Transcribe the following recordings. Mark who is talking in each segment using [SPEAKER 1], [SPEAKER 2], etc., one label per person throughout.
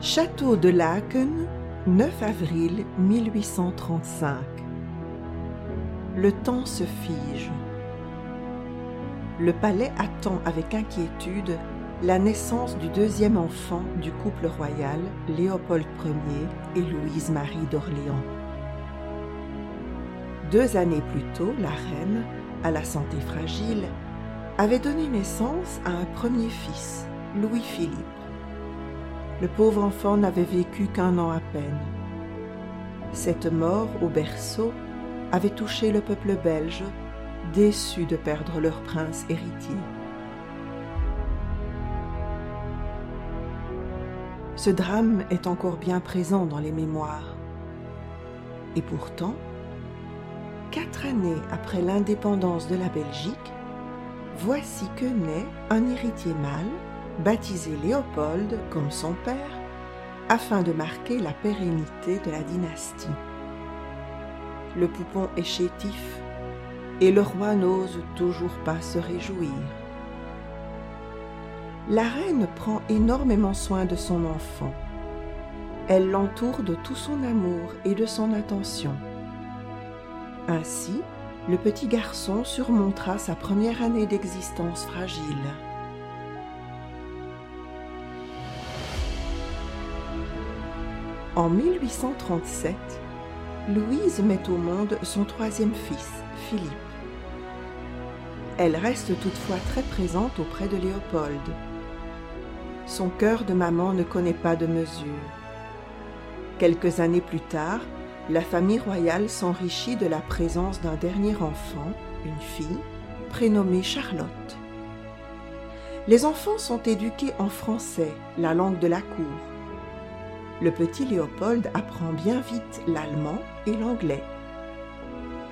[SPEAKER 1] Château de Laken, 9 avril 1835. Le temps se fige. Le palais attend avec inquiétude la naissance du deuxième enfant du couple royal, Léopold Ier et Louise-Marie d'Orléans. Deux années plus tôt, la reine, à la santé fragile, avait donné naissance à un premier fils, Louis-Philippe. Le pauvre enfant n'avait vécu qu'un an à peine. Cette mort au berceau avait touché le peuple belge, déçu de perdre leur prince héritier. Ce drame est encore bien présent dans les mémoires. Et pourtant, quatre années après l'indépendance de la Belgique, voici que naît un héritier mâle, baptisé Léopold comme son père, afin de marquer la pérennité de la dynastie. Le poupon est chétif, et le roi n'ose toujours pas se réjouir la reine prend énormément soin de son enfant. Elle l'entoure de tout son amour et de son attention. Ainsi, le petit garçon surmontera sa première année d'existence fragile. En 1837, Louise met au monde son troisième fils, Philippe. Elle reste toutefois très présente auprès de Léopold. Son cœur de maman ne connaît pas de mesure. Quelques années plus tard, la famille royale s'enrichit de la présence d'un dernier enfant, une fille, prénommée Charlotte. Les enfants sont éduqués en français, la langue de la cour. Le petit Léopold apprend bien vite l'allemand et l'anglais.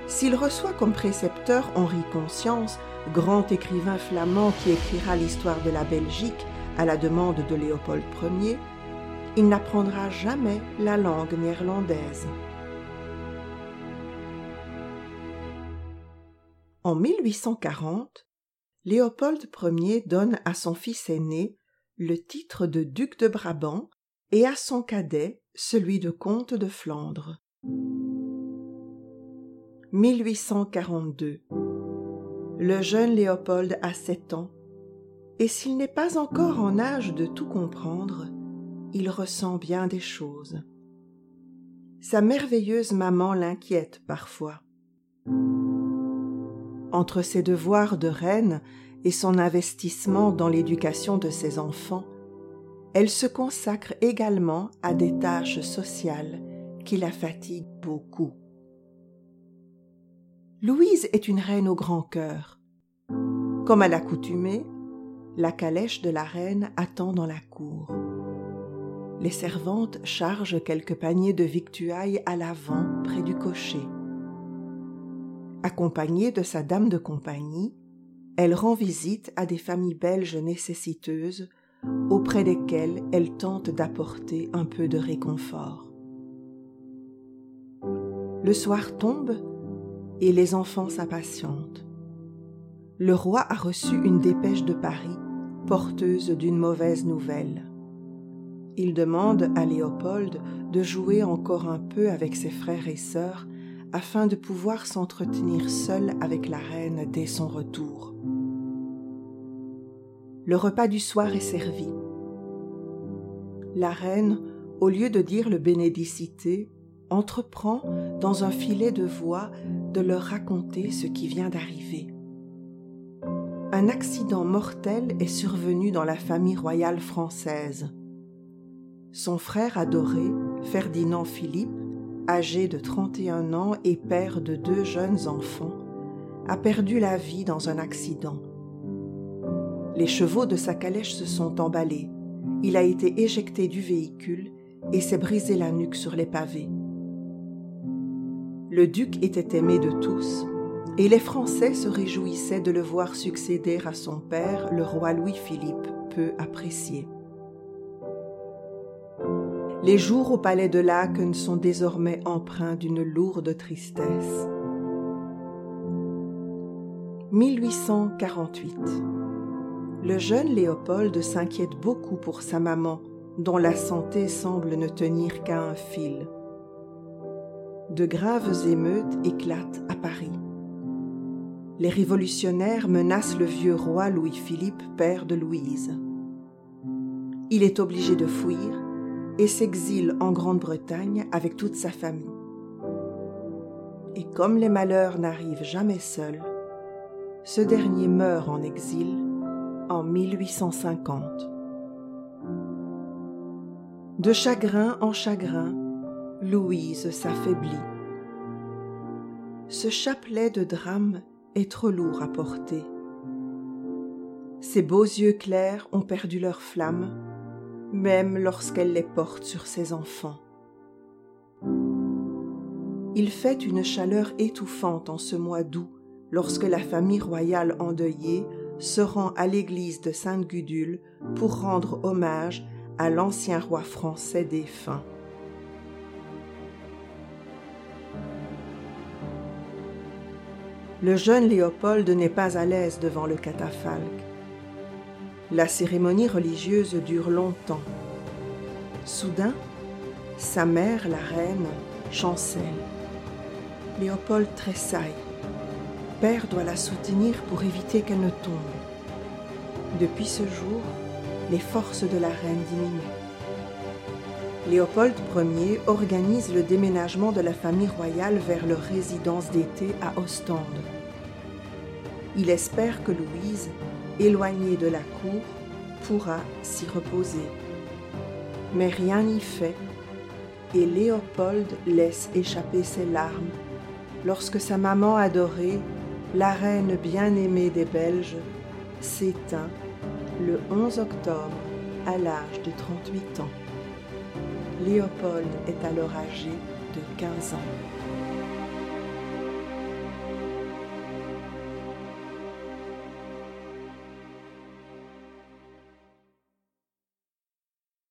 [SPEAKER 1] S'il reçoit comme précepteur Henri Conscience, grand écrivain flamand qui écrira l'histoire de la Belgique à la demande de Léopold Ier, il n'apprendra jamais la langue néerlandaise. En 1840, Léopold Ier donne à son fils aîné le titre de duc de Brabant et à son cadet celui de comte de Flandre. 1842. Le jeune Léopold a sept ans et s'il n'est pas encore en âge de tout comprendre, il ressent bien des choses. Sa merveilleuse maman l'inquiète parfois. Entre ses devoirs de reine et son investissement dans l'éducation de ses enfants, elle se consacre également à des tâches sociales qui la fatiguent beaucoup. Louise est une reine au grand cœur. Comme à l'accoutumée, la calèche de la reine attend dans la cour. Les servantes chargent quelques paniers de victuailles à l'avant près du cocher. Accompagnée de sa dame de compagnie, elle rend visite à des familles belges nécessiteuses auprès desquelles elle tente d'apporter un peu de réconfort. Le soir tombe et les enfants s'impatientent. Le roi a reçu une dépêche de Paris porteuse d'une mauvaise nouvelle. Il demande à Léopold de jouer encore un peu avec ses frères et sœurs afin de pouvoir s'entretenir seul avec la reine dès son retour. Le repas du soir est servi. La reine, au lieu de dire le bénédicité, entreprend, dans un filet de voix, de leur raconter ce qui vient d'arriver un accident mortel est survenu dans la famille royale française. Son frère adoré, Ferdinand Philippe, âgé de 31 ans et père de deux jeunes enfants, a perdu la vie dans un accident. Les chevaux de sa calèche se sont emballés. Il a été éjecté du véhicule et s'est brisé la nuque sur les pavés. Le duc était aimé de tous, et les Français se réjouissaient de le voir succéder à son père, le roi Louis-Philippe, peu apprécié. Les jours au palais de Laken sont désormais empreints d'une lourde tristesse. 1848. Le jeune Léopold s'inquiète beaucoup pour sa maman, dont la santé semble ne tenir qu'à un fil. De graves émeutes éclatent à Paris. Les révolutionnaires menacent le vieux roi Louis-Philippe, père de Louise. Il est obligé de fuir et s'exile en Grande-Bretagne avec toute sa famille. Et comme les malheurs n'arrivent jamais seuls, ce dernier meurt en exil en 1850. De chagrin en chagrin, Louise s'affaiblit. Ce chapelet de drame est trop lourd à porter. Ses beaux yeux clairs ont perdu leur flamme, même lorsqu'elle les porte sur ses enfants. Il fait une chaleur étouffante en ce mois d'août lorsque la famille royale endeuillée se rend à l'église de Sainte-Gudule pour rendre hommage à l'ancien roi français défunt. Le jeune Léopold n'est pas à l'aise devant le catafalque. La cérémonie religieuse dure longtemps. Soudain, sa mère, la reine, chancelle. Léopold tressaille. Père doit la soutenir pour éviter qu'elle ne tombe. Depuis ce jour, les forces de la reine diminuent. Léopold Ier organise le déménagement de la famille royale vers leur résidence d'été à Ostende. Il espère que Louise, éloignée de la cour, pourra s'y reposer. Mais rien n'y fait, et Léopold laisse échapper ses larmes lorsque sa maman adorée, la reine bien-aimée des Belges, s'éteint le 11 octobre à l'âge de 38 ans. Léopold est alors âgé de 15 ans.